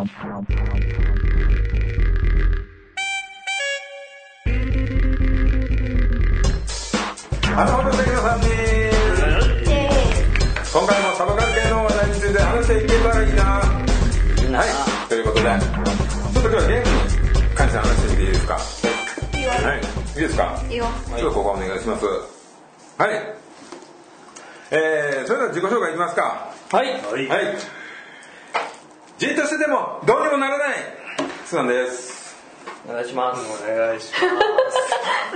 今回もサバ缶系の話題について話していけたらいいなはいということでちょっと今日はゲームに関して話してみていいですかはいいいですかいいよちょっとここお願いしますはいえー、それでは自己紹介いきますかはいはいじっとしててもどうにもならない。スんです。お願いします。お願いし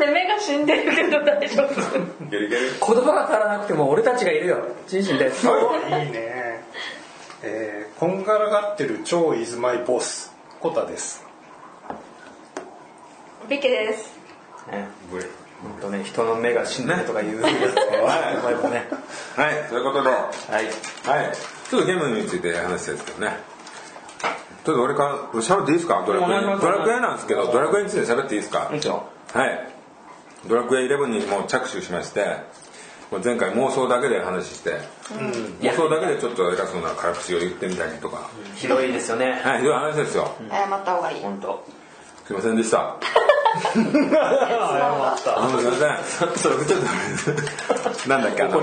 ね 目が死んでるけど大丈夫。言葉が足らなくても俺たちがいるよ。ジンジンです。はますいいね。えー、こんがらがってる超イズマイボス。コタです。ビケです。ね。い本当ね人の目が死んでるとか言うやつはいということで。ははいい。ちょっとゲームについて話したいですけどねちょっと俺から喋っていいですか？ドラクエ。ドラクエなんですけどドラクエについて喋っていいですか？はい。ドラクエ11にもう着手しましてもう前回妄想だけで話して、妄想だけでちょっと偉そうな辛口を言ってみたりとか、ひどいですよね。はいひどい話ですよ、謝った方がいい本当。すいませんでした。謝った。すいません。それちょっとなんだっけあの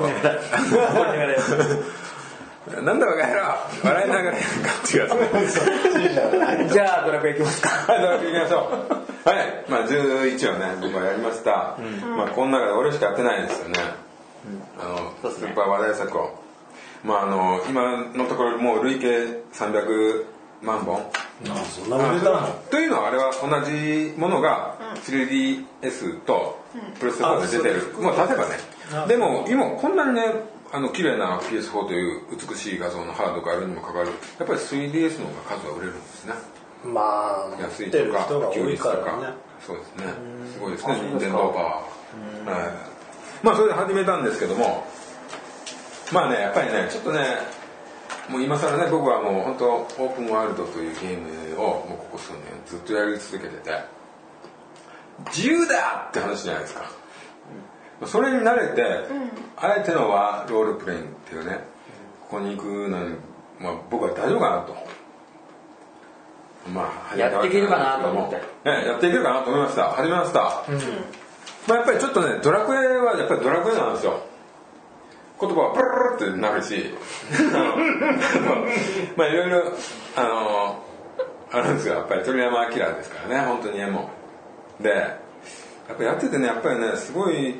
なんだバカ野郎笑いながらやるかっていうやつねじゃあドラクエ行きますかはい、ドラクエ行きましょう。はい、まあ11をね、僕はやりました。まあこの中で俺しかやってないですよね。あの、そうですねスーパー話題作を。まああの、今のところもう累計300万本。そんなに出たの？というのはあれは同じものが 3DS とプレステ4で出てる。もう例えばね。でも今こんなにね、あの綺麗な PS4 という美しい画像のハードがあるにもかかわらずやっぱり 3DS の方が数は売れるんですね。まあ安いとか人が多いからね。そうですねすごいですね任天堂パワー。はい。まあそれで始めたんですけどもまあねやっぱりねちょっとねもう今更ね僕はもう本当オープンワールドというゲームをもうここ数年ずっとやり続けてて自由だって話じゃないですかそれに慣れて、あえてのはロールプレインっていうねここに行くのに、まあ、僕は大丈夫かなと。まあやっていけるかなと思って。ねやっていけるかなと思いました。始めました、まあ、やっぱりちょっとねドラクエはやっぱりドラクエなんですよ。言葉はプルルルってなるし。まあいろいろあのあるんですよ。やっぱり鳥山明ですからね。本当に絵もでやっぱやっててねやっぱりねすごい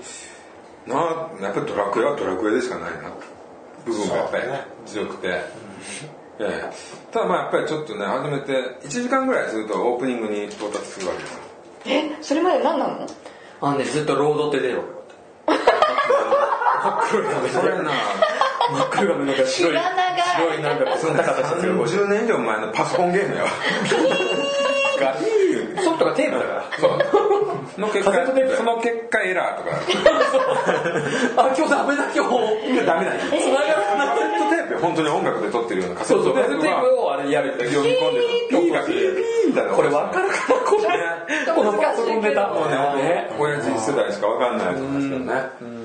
なやっぱりドラクエはドラクエでしかないな部分がやっぱり。強くて、ええ。ただまあやっぱりちょっとね始めて1時間ぐらいするとオープニングに到達するわけですよ。えそれまで何なの？あのねずっとロードって出るわけ真っ黒い画面それな。真っ黒い画面の中白い白いなんかそんな形する30年以上前のパソコンゲームやわ。ソフトがテープだから。そうの結果。カセットテープその結果エラーとか。あ今日ダメだ今日。今ダメだ。よ繋がらないカセットテープ本当に音楽で撮ってるようなカセット。テープをあれやる読み込んでピーピーピーみたいなこれ分かるかなこれ。このパソコンネタもうね。ね親父世代しか分かんないと思うんですけどね。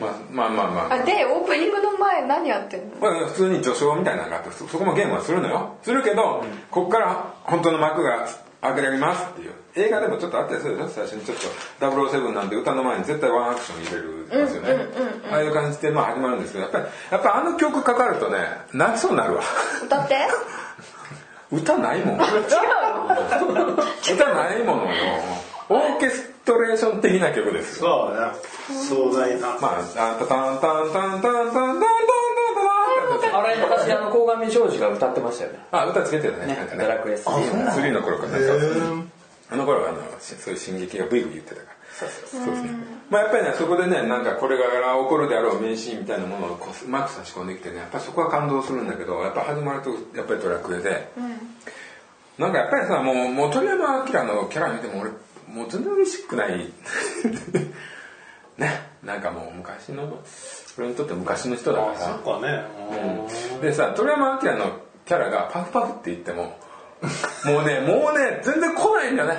まあまあまあまあ。あでオープニングの前何やってんの？まあ、普通に序章みたいなのがあってそそこもゲームはするのよ。するけど、ここから本当の幕が開けられます。っていう映画でもちょっとあったりするでしょ？最初にちょっと007なんて歌の前に絶対ワンアクション入れるんですよね、ああいう感じでまあ始まるんですけどやっぱりやっぱあの曲かかるとね泣きそうになるわ。歌って？歌ないもん。歌ないものよオーケストレーション的な曲ですよ。そうだね。壮大な。まあタンタタンタンタンタンタンタンタンタンタンタンあれ昔あの鴻上庄司が歌ってましたよね。あ歌つけてるねねなんかドラクエ3 3の。頃からあの頃はあのしそういう進撃がブイブイ言ってたから。そうですね。まあやっぱりねそこでねなんかこれから起こるであろう名シーンみたいなものをこううまく差し込んできてねやっぱりそこは感動するんだけどやっぱ始まるとやっぱりドラクエで、なんかやっぱりさもうもう鳥山明のキャラ見ても俺もう全然嬉しくない ねなんかもう昔の俺にとって昔の人だから。あそっかね。でさ鳥山明のキャラがパフパフって言っても もうねもうね全然来ないんだね。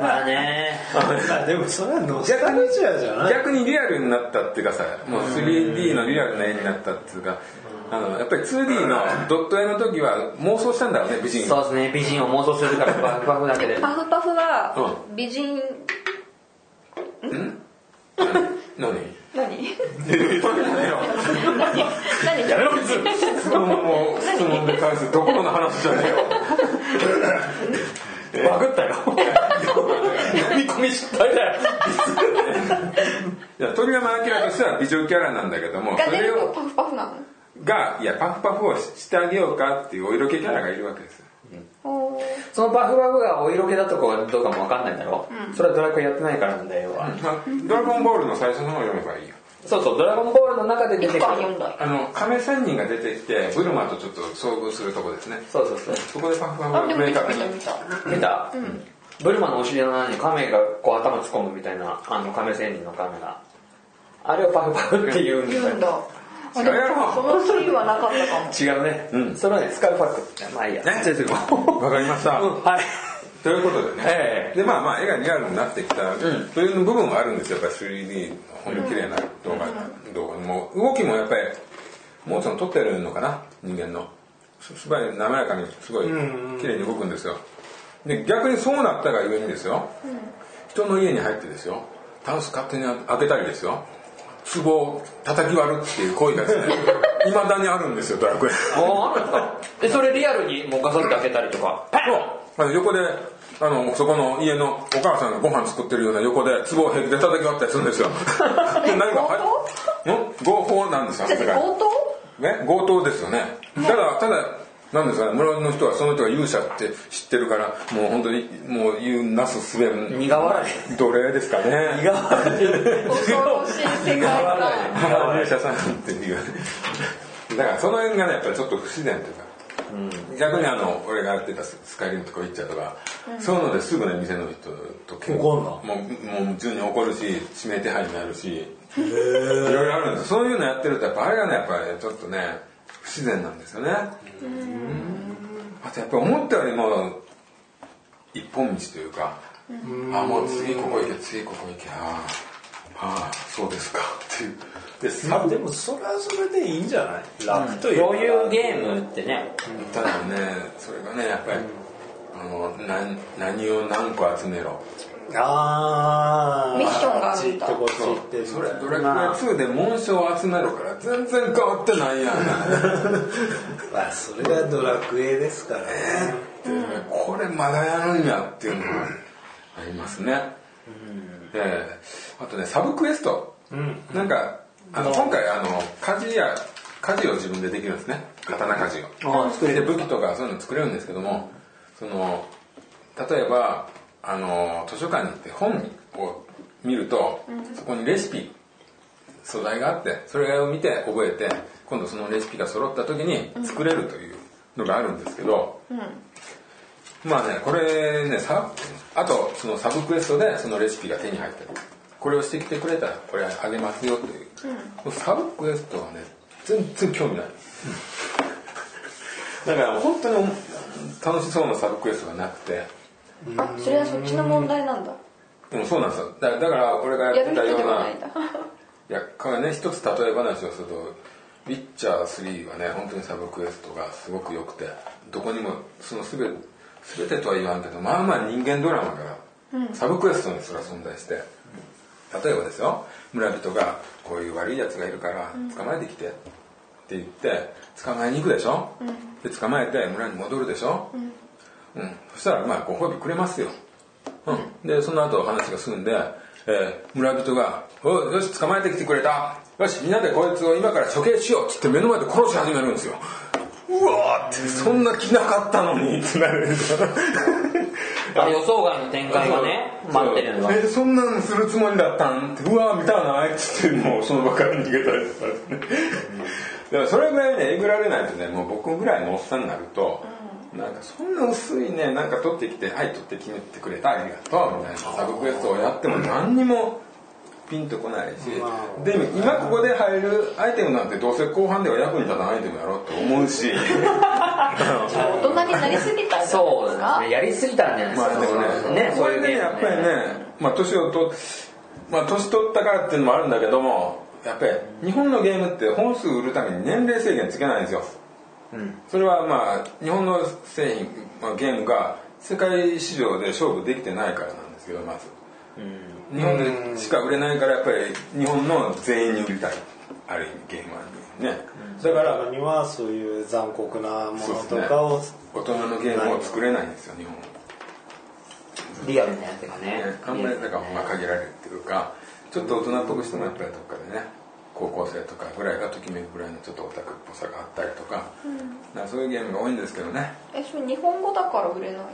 まあね。まあでもそれはノスタルジアじゃない？逆にリアルになったっていうかさもう 3D のリアルな絵になったっていうかあのやっぱり 2D のドット絵の時は妄想したんだろうね美人。そうですね美人を妄想するからバフバフだけで。パフパフは美人何？何？何？やめろ質問も質問で返すどころの話じゃねえよバグったよ読み込み失敗だよいや鳥山明としては美女キャラなんだけどもがそれを出るとパフパフなのがいやパフパフをしてあげようかっていうお色気キャラがいるわけですよそのバフバフがお色気だとかどうかもわかんないんだろ、それはドラクエやってないからなんだよ、まあ、ドラゴンボールの最初の方を読めばいいよそうそうドラゴンボールの中で出てくるあの亀仙人が出てきてブルマとちょっと遭遇するとこですね。そうそうそう。そこでパフパフ明確に見た。見た。見た、ブルマのお尻の穴に亀がこう頭突っ込むみたいなあの亀仙人の亀が。あれをパフパフって言うんだよ。言うんそのシーンはなかったかも。違うね、うん。それはねスカルファックまあいいや。ね わかりました、うん。はい。ということでね、ええ。でまあまあ絵がリアルになってきた、という部分はあるんですよ。やっぱり 3D の本当に綺麗な動画、動画も動きもやっぱりもうちょっと撮ってるのかな？人間の。すすごい滑らかにすごい綺麗に動くんですよ。で逆にそうなったがゆえにですよ、人の家に入ってですよ。タンス勝手に開けたりですよ壺を叩き割るっていう行為がですね いまだにあるんですよドラクエ。ああるんですかでそれリアルにもうガサって開けたりとか。そう。あの横であのそこの家のお母さんがご飯作ってるような横で壺をへで叩き割ったりするんですよ。で 何かはい？ん？合法なんですよね強盗ですよね。ただただなんですかね村の人はその人が勇者って知ってるからもう本当にもう言うなすすべ苦笑い。奴隷ですかね。苦笑い。恐ろしい世界観勇者さんっていう。だからその辺がねやっぱりちょっと不自然というか逆にあの俺がやってたスカイリムとか行っちゃうとか、そういうのですぐね店の人と結怒んのもうもう普通に怒るし指名手配になるしいろいろあるんですそういうの？やってるとやっぱあれがねやっぱりちょっとね不自然なんですよね。あとやっぱ思ったよりも一本道というかあもう次ここ行け次ここ行けああそうですかっていう。でまあでもそれはそれでいいんじゃない？楽というか。こういうゲームってね。ただねそれがねやっぱり、あの何何を何個集めろああミッションがあるんだ。あっち行ってこっち行ってそれドラクエ2で紋章を集めろ。から全然変わってないやん。まあそれがドラクエですからね。これまだやるんやっていうのがありますね、えーあとねサブクエスト、なんかあの今回あの鍛冶や鍛冶を自分でできるんですね。刀鍛冶を。あ作れるで武器とかそういうの作れるんですけどもその例えばあの図書館に行って本を見ると、そこにレシピ素材があってそれを見て覚えて今度そのレシピが揃った時に作れるというのがあるんですけど、まあねこれねさあとそのサブクエストでそのレシピが手に入ってる。これをしてきてくれたらこれあげますよという、サブクエストはね全然興味ない、だから本当に楽しそうなサブクエストがなくてあそれはそっちの問題なんだ。でもそうなんですよ。だだから俺がやってたようない やこれね一つ例え話をすると「ウィッチャー3」はね本当にサブクエストがすごく良くてどこにもその全て全てとは言わんけどまあまあ人間ドラマがサブクエストにすら存在して例えばですよ村人がこういう悪いやつがいるから捕まえてきてって言って捕まえに行くでしょ、で捕まえて村に戻るでしょ、うん、そしたらまあご褒美くれますよ、うん、でその後話が済んで、えー村人が「おいよし捕まえてきてくれた。よしみんなでこいつを今から処刑しよう」って言って目の前で殺し始めるんですよ。うわーってそんな気なかったのにってなる。予想外の展開がね待ってるのが。えそんなんするつもりだったん？ってうわー見たないっつってもうその場から逃げたりとかですね。だからそれぐらいねえぐられないとねもう僕ぐらいのおっさんになると、なんかそんな薄いねなんか取ってきて「はい取って決めてくれたありがとう」みたいな。サブクエストをやっても何にもピンとこないし。まあ。でも今ここで入るアイテムなんてどうせ後半では役に立たないアイテムやろって思うし。大人になりすぎたんじゃないそうですかねやりすぎたんじゃないですか？まあでもねね。これね。やっぱりねまあ年をとまあ年取ったからっていうのもあるんだけどもやっぱり日本のゲームって本数売るために年齢制限つけないんですよ。うんそれはまあ日本の製品、まあ、ゲームが世界市場で勝負できてないからなんですけどまず。うん。日本でしか売れないからやっぱり日本の全員に売りたい。ある意味ゲームはね。だかだかららにはそういう残酷なものとかを大人のゲームを作れないんですよ日本は。リアルなやつがね。ね。考え方がまあ限られるっていうか。ちょっと大人っぽくしてもやっぱりどっかでね高校生とかぐらいがときめくぐらいのちょっとオタクっぽさがあったりとか,、なんかそういうゲームが多いんですけどね。えそれ日本語だから売れないの？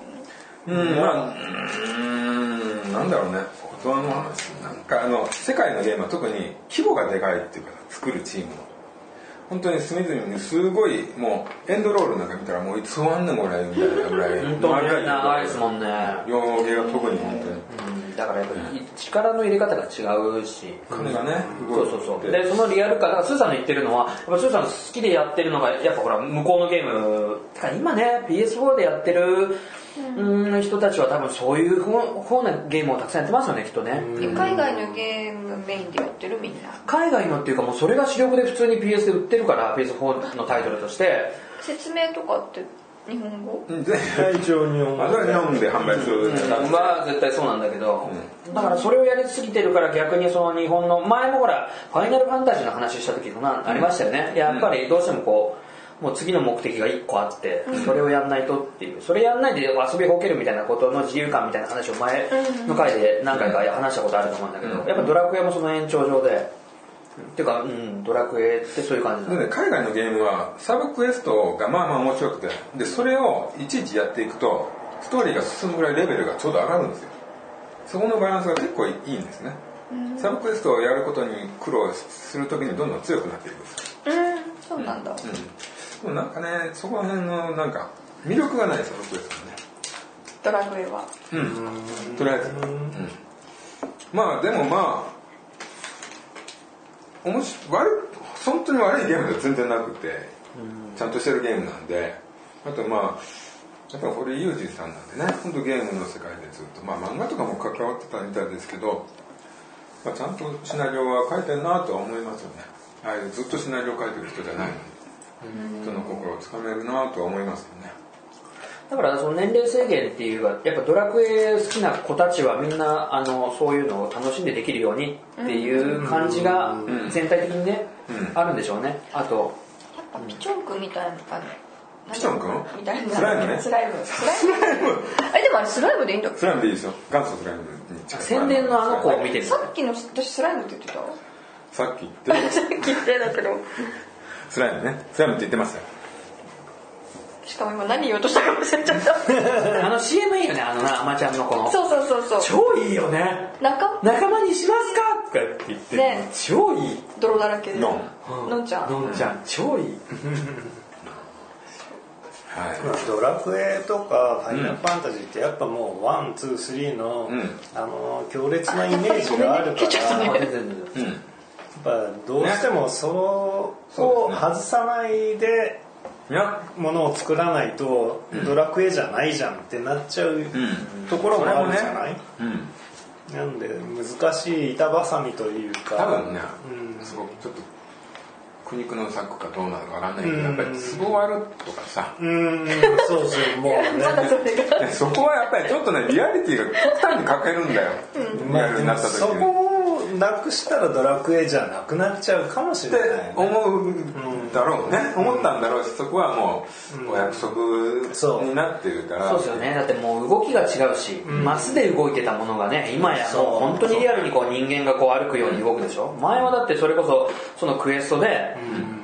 うんまあうーんなんだろうね。大人の話。なんかあの世界のゲームは特に規模がでかいっていうか作るチームの。本当に隅々にすごいもうエンドロールなんか見たらもういつ終わんねんこれみたいなぐらい本当に長いですもんね。両毛が特に本当に。うんだからやっぱり力の入れ方が違うし。金がねそうそうそう。でそのリアル感だからスーさんの言ってるのはやっぱスーさん好きでやってるのがやっぱほら向こうのゲーム。てか今ね PS4 でやってるうん。人たちは多分そういう方方なゲームをたくさんやってますよねきっとね。え海外のゲームメインでやってるみんな。海外のっていうかもうそれが主力で普通に PS で売ってるから PS4 のタイトルとして。説明とかって日本語？で一応日本あそれは日本で販売するは絶対そうなんだけど、だからそれをやりすぎてるから逆にその日本の前もほらファイナルファンタジーの話した時もなありましたよね。やっぱりどうしてもこうもう次の目的が1個あってそれをやんないとっていう。それやんないで遊びほけるみたいなことの自由感みたいな話を前の回で何回か話したことあると思うんだけどやっぱドラクエもその延長上でっていうか、うん、ドラクエってそういう感じでなの？ね海外のゲームはサブクエストがまあまあ面白くてでそれをいちいちやっていくとストーリーが進むぐらいレベルがちょうど上がるんですよ。そこのバランスが結構いいんですね。サブクエストをやることに苦労するときにどんどん強くなっていくんですうんそうなんだ、うん。でもなんかねそこら辺のなんか魅力がないサブクエストね。ドラクエは。うん。とりあえず、うん、まあでもまあおもし悪い本当に悪いゲームでは全然なくてちゃんとしてるゲームなんであとまあやっぱり堀井裕二さんなんでね本当ゲームの世界でずっとまあ漫画とかも関わってたみたいですけど、まあ、ちゃんとシナリオは書いてるなとは思いますよね。ああいうずっとシナリオ書いてる人じゃないのに人の心をつかめるなとは思いますよねだからその年齢制限っていうかやっぱドラクエ好きな子たちはみんなあのそういうのを楽しんでできるようにっていう感じが全体的にね、うんあるんでしょうね。あとやっぱピチョン君みたいなあのピチョン君？みたいなスライムね。スライム。スライム。えでもあれスライムでいいんだスライムでいいですよ。元祖スライム宣伝のあの子を見てるさっきの私スライムって言ってたさっき。言ってさっき言ってたけど。スライムね。スライムって言ってましたよしかも今何言おうとしたか忘れちゃった。あの CM いいよねあのなアマちゃんのこの。そうそうそうそう。超いいよね。仲仲間にしますかとかって言って、ね。超いい。泥だらけで。ののん。ちゃんのんちゃん。超いい。はい。まあドラクエとかファイナルファンタジーってやっぱもう one two three の、うん。あの強烈なイメージがあるから、ねあ全然全然うん。やっぱどうしてもそのを外さないでものを作らないとドラクエじゃないじゃんってなっちゃううん。ところもあるじゃない、うん。なんで難しい板挟みというか。多分ねうん。すごくちょっと苦肉の策かどうなのかわかんないけどうん。やっぱりツボ割るとかさ。うーんそうそうもう ね。そこはやっぱりちょっとねリアリティが極端に欠けるんだよ。リアルになった時そになくしたらドラクエじゃなくなっちゃうかもしってれない、ね、思うだろうね。思ったんだろうしそこはもうお約束そうになってるから。そう。ですよね。だってもう動きが違うし、マスで動いてたものがね今やもう本当にリアルにこう人間がこう歩くように動くでしょ？前はだってそれこそそのクエストで、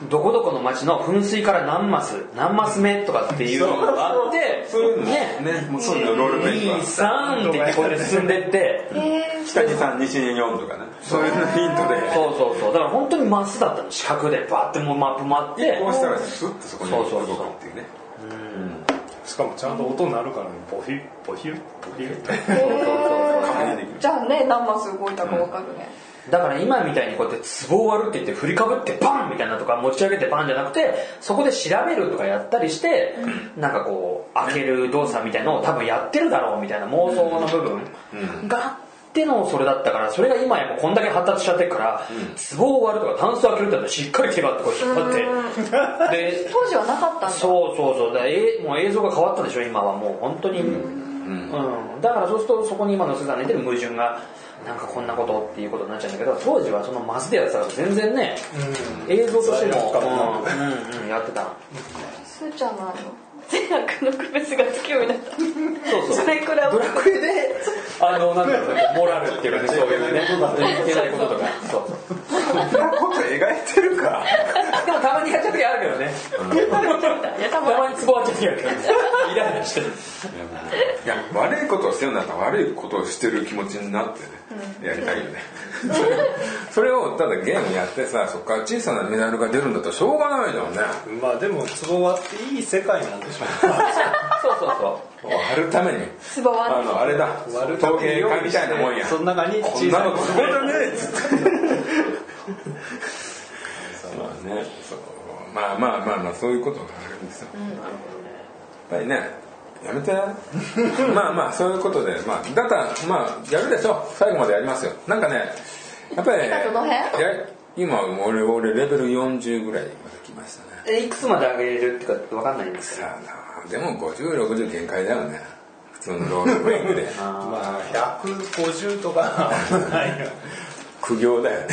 どこどこの町の噴水から何マス何マス目とかっていうのがあってそう。いうのね。ねもうそういうのロールプレイングは23って言ってこれで進んでってえ北に3西に4とかね。そういうのヒントで。そうそうそう。だから本当にマスだったの。四角でバーってもうマップ回って。こうしたらスッとそこに動くそうそうそうっていう。ねしかもちゃんと音鳴るからね。ボヒュボヒュボヒュってー、確認できるじゃあね何マス動いたか分かるね、だから今みたいにこうやって壺を割るって言って振りかぶってバンみたいなとか持ち上げてバンじゃなくてそこで調べるとかやったりして、なんかこう開ける動作みたいのを多分やってるだろうみたいな妄想の部分があってのそれだったからそれが今やもうこんだけ発達しちゃってるから、壺を割るとかタンスを開けるってしっかり手張ってこう引っ張って。で 当時はなかったんだ。そうそうそう。だえもう映像が変わったでしょ今はもう本当に、うん。だからそうするとそこに今のせさんの言ってる矛盾がなんかこんなことっていうことになっちゃうんだけど当時はそのマスでやってたから全然ね、映像としても、うんうんうん、やってた。すーちゃんのあの善悪の区別がつくようになった。そうそう。それくらいドラクエで。あのなんだろうモラルっていうかねそういうね。いけないこととかそう。そう。そんなこと描いてるか。でもたまにやっちゃう時あるけどね。い。やたまにツボ割っちゃう時あるけどイライラしてる。いやことをしてるんだったら悪いことをしてる気持ちになってね、やりたいよね。それをただゲームやってさそこから小さなメダルが出るんだったらしょうがないじゃんね。まあでも壺割っていい世界なんでしょう。ね そうそうそう。割るために。つばはあのあれだ。割るた陶芸家みたいなもんやその中に小さいなのすごいだねっつってまあね。そう。まあまあまあまあそういうことがあるんですよ、やっぱりねやめて。まあまあそういうことで。まあだからまあやるでしょ最後までやりますよ。なんかねやっぱり今どの辺？や今俺俺レベル40ぐらいまで来ましたね。えいくつまで上げれるってか分かんないんです。でも5060限界だよね。普通のロールプレイングで まあ150とか ないよ。苦行だよね。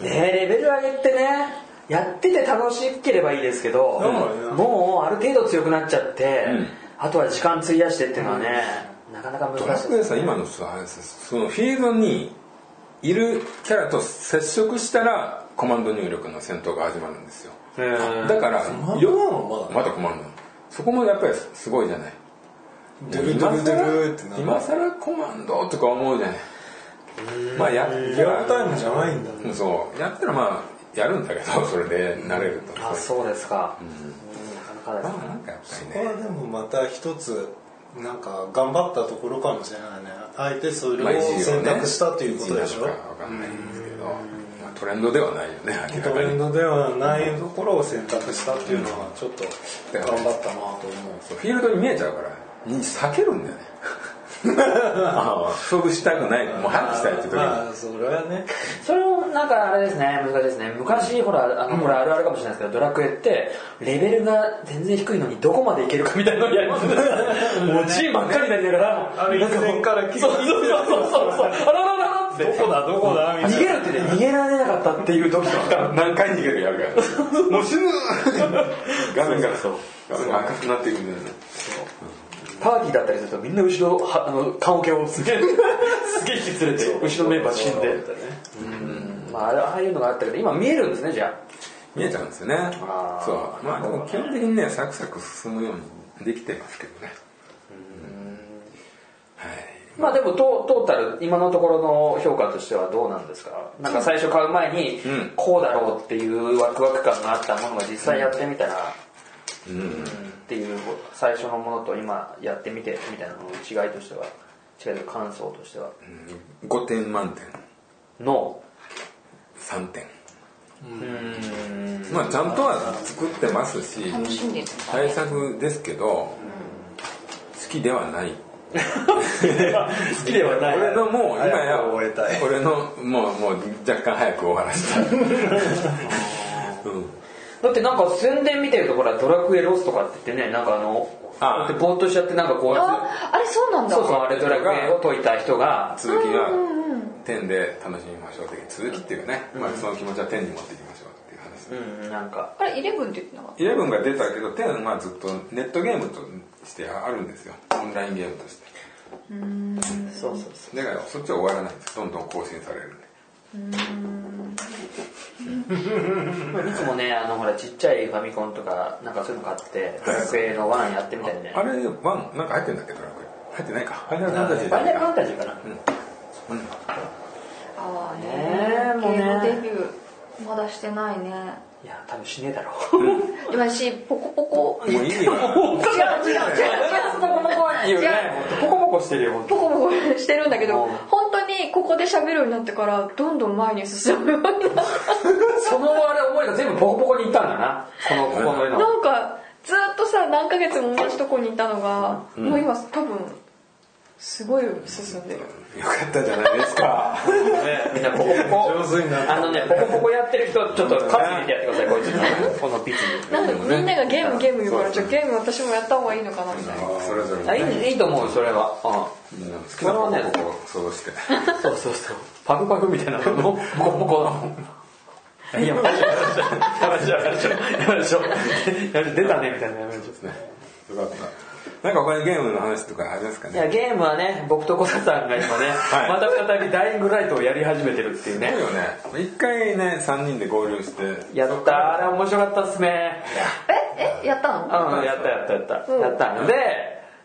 ねレベル上げってねやってて楽しければいいですけど、うんもうある程度強くなっちゃって、うん。あとは時間費やしてっていうのはね、なかなかド難しい。ラクエさ今のさそのフィールドにいるキャラと接触したらコマンド入力の戦闘が始まるんですよ。だからまだ。まだコマンド。そこもやっぱりすごいじゃない。ドゥルドゥルドゥルって今更コマンドとか思うじゃない。まあやリアルタイムじゃないんだね。そう。やったらまあやるんだけど それで慣れると。あそうですか、うん。なかなかですね。まあなんかやっぱね。こはでもまた一つなんか頑張ったところかもしれないね。あえてそれを選択したということでしょ？一時なのかわかんないんですけど、まあ、トレンドではないよね明らかに。トレンドではないところを選択したっていうのはちょっと頑張ったなと思う。そうフィールドに見えちゃうから避けるんだよねああ勝負したくない。もう早くしたいって時に、まあそれはね。それもなんかあれですね。難しいですね。昔ほらあのこれあるあるかもしれないですけどドラクエってレベルが全然低いのにどこまでいけるかみたいなのをやりますね もう G ばっかりになりながら。あれなんかもう一線からそうそうそうそうそう。あららららってどこだどこだ？みたいな。逃げるってね逃げられなかったっていう時とか。何回逃げるかやるからもう死ぬ 画面がそう画面が赤くなっていくんだよねパーティーだったりするとみんな後ろはあの棺桶をすげえ すげえ引き連れて後ろのメンバー死んで。うん。まああれああいうのがあったけど今見えるんですねじゃあ。見えちゃうんですよね。そう。まあでも基本的にねサクサク進むようにできてますけどね。はい。まあでもトトータル今のところの評価としてはどうなんですか？なんか最初買う前にうん。こうだろうっていうワクワク感があったものが実際やってみたら。うん。うんっていう最初のものと今やってみてみたいなのの違いとしては違い感想としては。5点満点。の。3点。うん。まあちゃんとは作ってますし対策ですけど好きではない。好きではない。俺のもう今や早く終えたい。俺のもうもう若干早く終わらせたい、うんだってなんか宣伝見てるとほらドラクエロスとかって言ってねなんかあのあ。だってぼーっとしちゃってなんかこうああれそうなんだ。そうそうあれドラクエを解いた人が続きが点で楽しみましょう的続きっていうかね、まあ、その気持ちは点に持っていきましょうっていう話。うんなんか。あれイレブンって言ってなかっイレブンが出たけど10はずっとネットゲームとしてあるんですよ。オンラインゲームとして。そうそうそだからそっちは終わらないんです。どんどん更新されるんで。ういつもねあのほらちっちゃいファミコンとかなん。かそういうの買ってドラクエの1やってみたりねあれワンなん。か入ってん。だっけドラクエ入ってないかファイナルファンタジーファイナルファンタジーかなうん。ああねえもうねデビューまだしてないねいや多分しねえだろ今しポコポコ。もう意味が違う違う違う違うポコポコいいよねポコポコしてるよポコポコしてるんだけどう。ん本当にここで喋るようになってからどんどん前に進むようになった。そのあれ思いが全部ボコボコにいったんだな。このここの絵の。なんかずっとさ何ヶ月も同じとこにいたのが、もう今多分すごい進んでる。よかったじゃないですか。ねみんなポコポコ上手になった。あのねポコポコやってる人ちょっとカツ入れてやってくださいこいつ。にこのピツになんかみんながゲームゲーム言うからじゃあゲーム私もやった方がいいのかなみたいな。それぞれあいいいいと思うそれは。うみんなの好きなことをそうして。んそうそうそう。パクパクみたいなの。ポコポコいや、やめましょう、やめましょう、やめましょう、やめましょう、やめましょう。出たねみたいなのやめましょう。ね。よかったなんか他にゲームの話とかありますかね？いや、ゲームはね、僕と小田さんが今ね、はい。また再びダイイングライトをやり始めてるっていうね。すごい。よね。一回ね3人で合流してやったー、あれ面白かったっすね。ええやったの？うん、やったやったやった。うん。やったんで、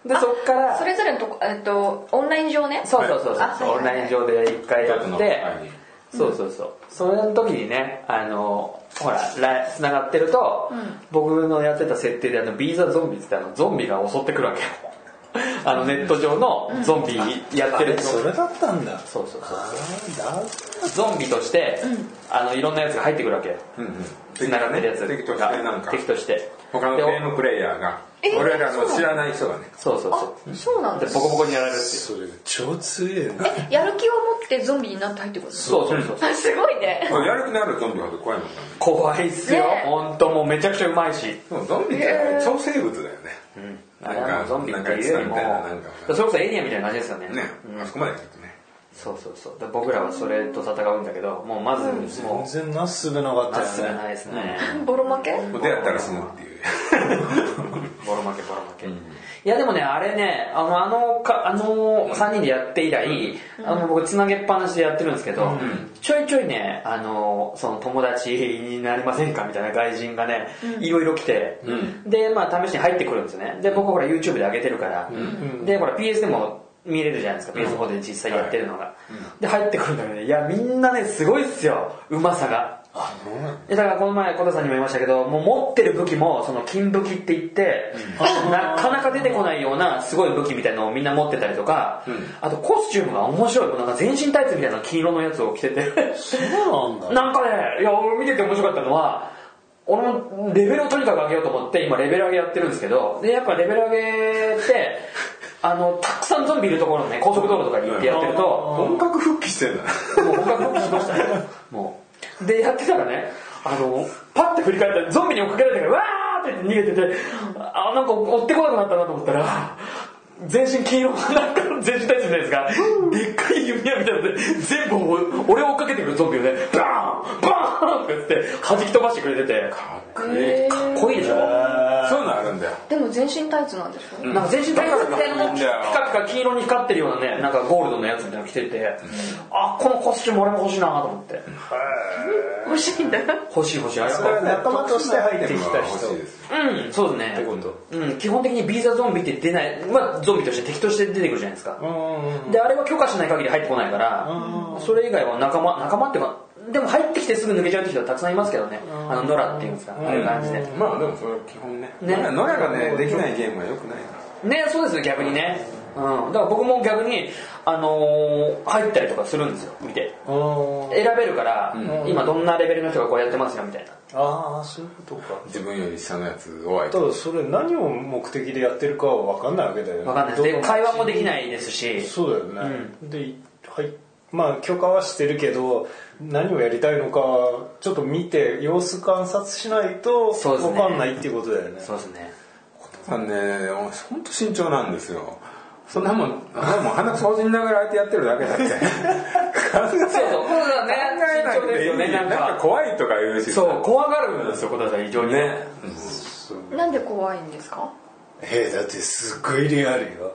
で、そっから、それぞれのとこえっとオンライン上ね？そうそうそうそう、あはい。はいはいオンライン上で一回やって。会議、そうそうそう。それの時にね、あの、ほら、ラ繋がってると、ん僕のやってた設定であの、ビーザゾンビってあの、ゾンビが襲ってくるわけよ。あの、ネット上のゾンビやってるえそれだったんだそうそうそう。ゾンビとして、あの、いろんなやつが入ってくるわけよ。うんうん繋がってるやつが。敵としてなんか敵として。他のゲームプレイヤーがえ俺らの知らない人がね。そうそうあそう。そうなんだ。で、ボコボコにやられるっていう。それ超強えな。えやる気を持ってゾンビになって入ってくるそうそうそう。あすごいね。やる気のあるゾンビほど怖いもん怖いっすよ。ね。えほんともうめちゃくちゃうまいし。ゾンビって超生物だよね。あれはもうゾンビっていうよりもなんかなんかなんか。それこそエイリアンみたいな感じですよね。ね。うん。あそこまで来るとねそうそうそう。で僕らはそれと戦うんだけどもうまずも全然なすべなかうったよね。まっすぐないですね。ボロ負け？もう出会ったら死ぬっていう。ボロ負けボロ負け。いやでもねあれねあのあのかあの3人でやって以来あの僕つなげっぱなしでやってるんですけどちょいちょいねあのその友達になりませんかみたいな外人がねいろいろ来て。でまあ試しに入ってくるんですよね。で僕ほら YouTube で上げてるから。でほら PS でも見れるじゃないですか PS4 で実際やってるのが。で入ってくるんだけどねいやみんなねすごいっすようまさが。だ。からこの前小田さんにも言いましたけどもう持ってる武器もその金武器って言って、なかなか出てこないようなすごい武器みたいなのをみんな持ってたりとか、あとコスチュームが面白いなんか全身タイツみたいな黄色のやつを着てて。そうなんだ。なんかねいや俺見てて面白かったのは俺もレベルをとにかく上げようと思って今レベル上げやってるんですけどでやっぱレベル上げってあのたくさんゾンビいるところね高速道路とかに行ってやってると、本格復帰してんだもう本格復帰しましたね。もう。で、やってたらね、あの、パッて振り返ったらゾンビに追っかけられてから、わーって逃げてて、あ、なんか追ってこなくなったなと思ったら、全身黄色のなんか全身タイツみたいですが、でっかい弓矢みたいなので、全部俺を追っかけてくるゾンビをね、バーンバーンってやって、弾き飛ばしてくれてて、かっこいい。へかっこいいでしょ？そういうのあるんだよ。でも全身タイツなんでしょなんか全身タイツみたいなのもピカピカ黄色に光ってるようなね、なんかゴールドのやつみたいなの着てて、あ、このコスチューム俺も欲しいなと思って。欲しいんだ。欲しい欲しい。あれそれは仲間として入ってきた欲人うん、そうですね。こと。うん、基本的にビーザゾンビって出ない、まあゾンビとして敵として出てくるじゃないですか。うんで、あれは許可しない限り入ってこないから、それ以外は仲間、仲間っていうか、でも入ってきてすぐ抜けちゃうって人はたくさんいますけどね。あの、ノラっていうんですか、ああいう感じで。まあでもそれは基本ね。ね。ノラがねできないゲームはよくないなね、そうですよ、逆にね。うん。だから僕も逆に、あのー入ったりとかするんですよ、見て。うん選べるから、今どんなレベルの人がこうやってますよ、みたいな。ああそういうことか。自分より下のやつを相手ただそれ何を目的でやってるかは分かんないわけだよね。わかんないで会話もできないですし。そうだよね、ではいまあ許可はしてるけど何をやりたいのかちょっと見て様子観察しないと分かんないっていうことだよね。そうですね。さんね本当慎重なんですよ。そんなもんあんなもん鼻くそほじりながら相手やってるだけだって。考 えそうそう。考えないいですよね、なんなんかか。怖いとか言うし。そう、怖がるんですよ、小田さん、非常に。ね。なんで怖いんですか？えーだってすっごいリアルよ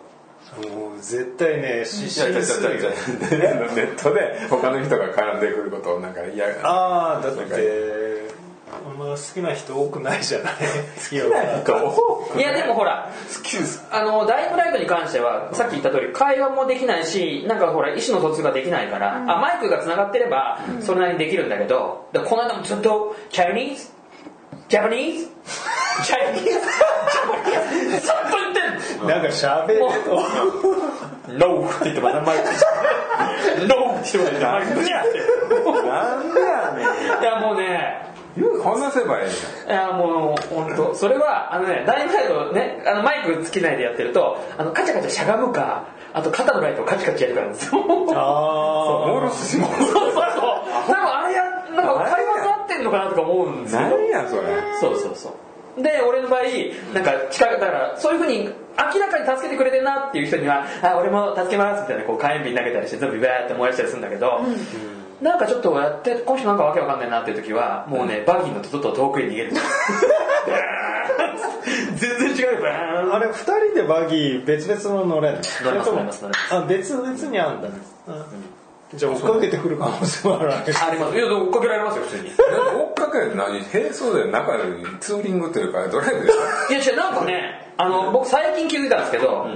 もう絶対ね失神するよ。ネットで他の人が絡んでくることをなんか嫌がああだってあんま好きな人多くないじゃない。い。やいや、でもほら、好きです。あの、ダイイングライトに関しては、さっき言った通り、会話もできないし、なんかほら、意思の疎通ができないから、あ、マイクが繋がってれば、それなりにできるんだけど、でこの間もずっと、チャイニーズジャパニーズチャイニーズジャパニーズずっと言ってんの。なんか喋ると。ノーって言ってまたマイクノーってしてもらってあれブニャってなんでやねん。いやもうね。話せばいいじいやもう本当それはあのねダイイングライトねあのマイクつけないでやってるとあのカチャカチャしゃがむかあと肩のライトをカチカチやるからなんですよ。ゃんモあールスそうそうそう。多分あれやなんか会話が合ってんのかなとか思うんですよ何やそれ。そうそうそう。で俺の場合なんか近くだからそういうふうに明らかに助けてくれてるなっていう人には「あ俺も助けます」みたいなこう火炎瓶投げたりして全部バーって燃やしたりするんだけど、なんかちょっとやってこの人なんかわけわかんないなっていう時はもうね、バギーのとちょっと遠くへ逃げる。全然違うよあれ二人でバギー別々の乗れんの？乗れます乗れます乗れます。あ別々にあんだ、うんじゃあ追っかけてくる可能性もあるわけ。あります。いや追っかけられますよ普通に。い追っかける何並走で中でツーリングというかドライブですか？や違うなんかねあの僕最近気づいたんですけど、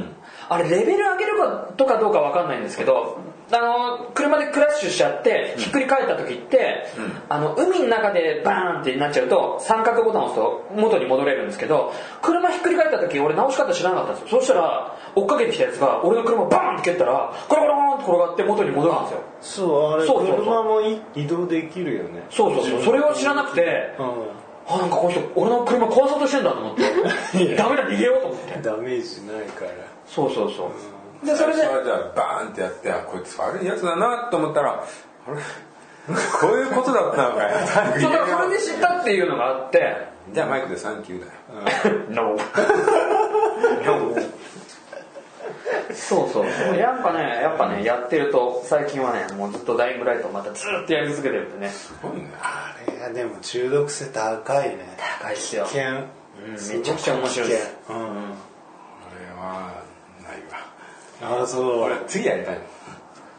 あれレベル上げるかとかどうかわかんないんですけどあの車でクラッシュしちゃってひっくり返った時って、あの海の中でバーンってなっちゃうと三角ボタンを押すと元に戻れるんですけど車ひっくり返った時俺直し方知らなかったんですよ。そしたら追っかけてきたやつが俺の車をバーンって蹴ったらコロコロンって転がって元に戻るんですよ。そうあれそうそうそう。車もい移動できるよね。そうそうそう。それを知らなくてうあなんかこの人俺の車壊そうとしてんだと思って。ダメだ逃げようと思って。んダメージないから。そうそうそうでそれで最初はじゃあバーンってやってあこいつ悪いやつだなと思ったらあれ？こういうことだったのかよ。そうだからそれで知ったっていうのがあって。じゃあマイクでサンキューだよ。No そうそう。でもなんかねやっぱねやってると最近はねもうずっとダイイングライトをまたずっとやり続けてるんでね。すごいね。あれがでも中毒性高いね。高いっすよ。危険、うんめちゃくちゃ面白いです。うんこれはないわあそう俺次やりたい。の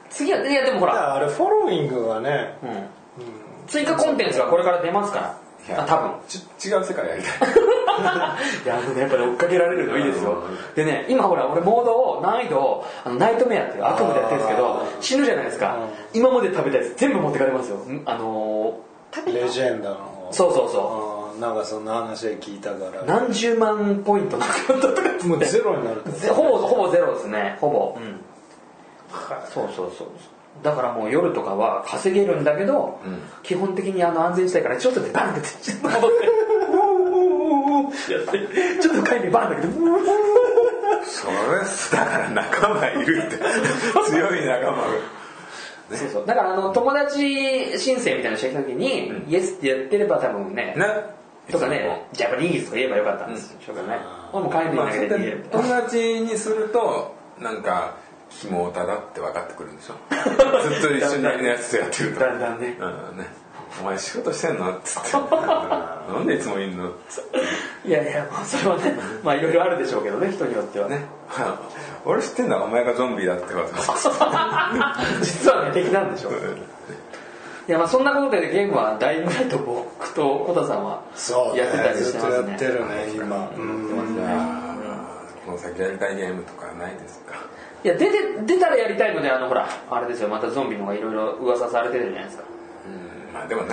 次はいやでもほら、あれフォローイングがねうん、追加コンテンツがこれから出ますから。いやあ多分。ち違う世界やりたい。いやあのねやっぱり追っかけられるのいいですよ。でね今ほら俺モードを難易度をあのナイトメアっていう悪夢でやってるんですけど死ぬじゃないですか。今まで食べたやつ全部持ってかれますよ。んあの食べたレジェンダーのそうそうそう。んなんかそんな話で聞いたかうら。何十万ポイントなくなったとかって。もうゼロになるほぼほぼゼロですね。ほぼ。うん。そうそうそう。だからもう夜とかは稼げるんだけど、基本的にあの安全地帯からちょっとでバンってちょっと戻って。やってちょっと帰りバンだけど それだから仲間いるって。強い仲間が。そうそう。だからあの友達申請みたいなのした時に、イエスってやってれば多分ねねとかね。ジャパニーズとか言えばよかったんですょうがない。もう帰るみたいな友達にするとなんか紐をただって分かってくるんでしょ？ずっと一緒にいるやつとやってると。だんだんね。うんね。お前仕事してんの？っつって。なんでいつもいんの？っつって。いやいやまあそれはねまあいろいろあるでしょうけどね人によってはね。ね。俺知ってんだお前がゾンビだってこと 実はね敵なんでしょういやまあそんなことでゲームはダイイングライト僕と小田さんはそうねやってたりしずってとますね。やってるね今。この先やりたいゲームとかないですか？いや出て出たらやりたいのであのほらあれですよ。またゾンビのがいろいろ噂されてるじゃないですか。うん。まあでもね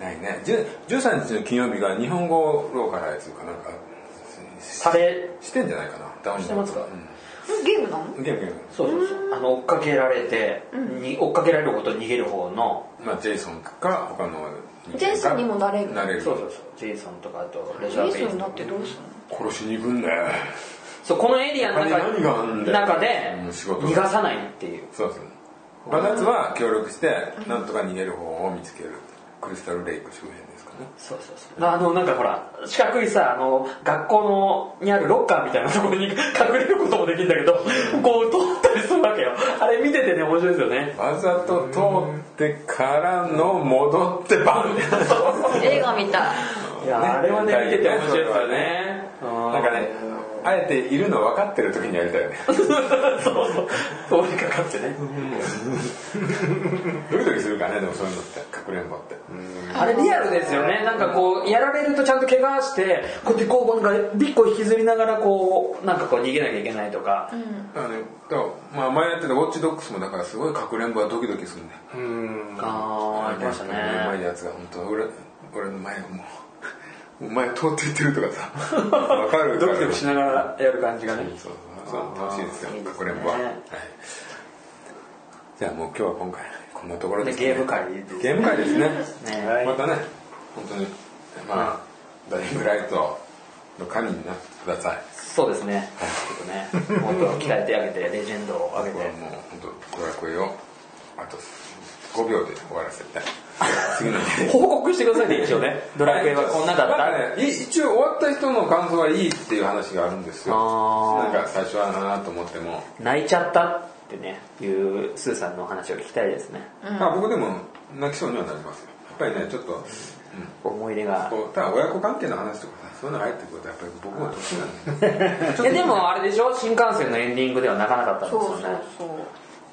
ないね。10 13日の金曜日が日本語ローカライズかなんかされしてんじゃないかな。ダウンしてますか？ゲームなの？ゲームゲーム。そうそうそう。あの追っかけられて、に追っかけられること逃げる方の。まあジェイソンか他のジェイソンにもなれるなれる。そうそうそう。ジェイソンとかあとレジジェイャーベイスソンになってどうするの？殺しに行くんだよ。そうこのエリアの中他に何があんだよ。中で逃がさないっていう。そうそう。バナツは協力してなんとか逃げる方法を見つける。クリスタルレイク周辺でね。そうそうそう。あのなんかほら四角いさあの学校のにあるロッカーみたいなところに 隠れることもできるんだけどこう通ったりするわけよ。あれ見ててね面白いですよね。わざと通ってからの戻ってバン映画みた。いいや、ねあれはね見てて面白いですよね。うん。なんかねあえているの分かってる時にやりたいよね。そうそう。通りかかってね。ドキドキするからねでもそういうのってかくれんぼって。あれリアルですよね。なんかこうやられるとちゃんと怪我してこうやってこうなんかビッコ引きずりながらこうなんかこう逃げなきゃいけないとか、だからねだからまあ前やってたウォッチドックスもだからすごいかくれんぼはドキドキするんだようん。ああやってましたうまいねやつが本当俺俺の前をもうお前通っていってるとかさ。分かるドキドキしながらやる感じがね。そうそう。楽しいですよ。かくれんぼは、はい、じじゃあもう今日は今回こんなところです、でゲーム会ゲーム会ですね。またね。本当に。まあダイライトの神になってください。そうですね。ちょっとねもっと鍛えてあげてレジェンドを上げて。もう本当ドラクエをあと5秒で終わらせて次の日報告してくださいね一応ね。ドラクエはこんなだった。ね、い一応終わった人の感想はいいっていう話があるんですよ。なんか最初はなと思っても、泣いちゃったってねいうスーさんの話を聞きたいですね。まあ僕でも泣きそうにはなりますよ。やっぱりねちょっと、思い入れがただ親子関係の話とかさそういうのが入ってくるとやっぱり僕も年なんで。いやでもあれでしょ？新幹線のエンディングでは泣かなかったんですそうそうよねそう。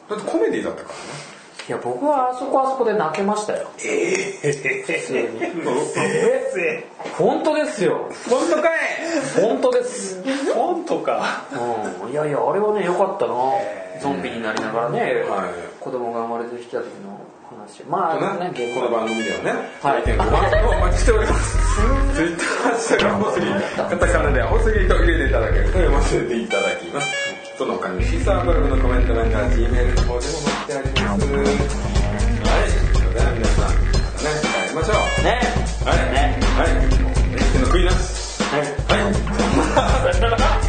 だってコメディだったからねいや僕はあそこあそこで泣けましたよ。え本当ですよ。本当かい。本当です。本とか。うん。いやいやあれはね良かったな。ゾンビになりながらね、はい。子供が生まれてきた時の話。まあねこの番組ではね、はい。お待ちしております。ツイッターハッシュタグはおすぎ、カタカナではおすぎと入れていただけると読ませていただきます。その関に。シーサーブログのコメント欄か Gmail の方でも待ってあります。はい。それでは皆さんまたね会いましょう。ね。はい。ね。はい。もうねの食いなしはいはい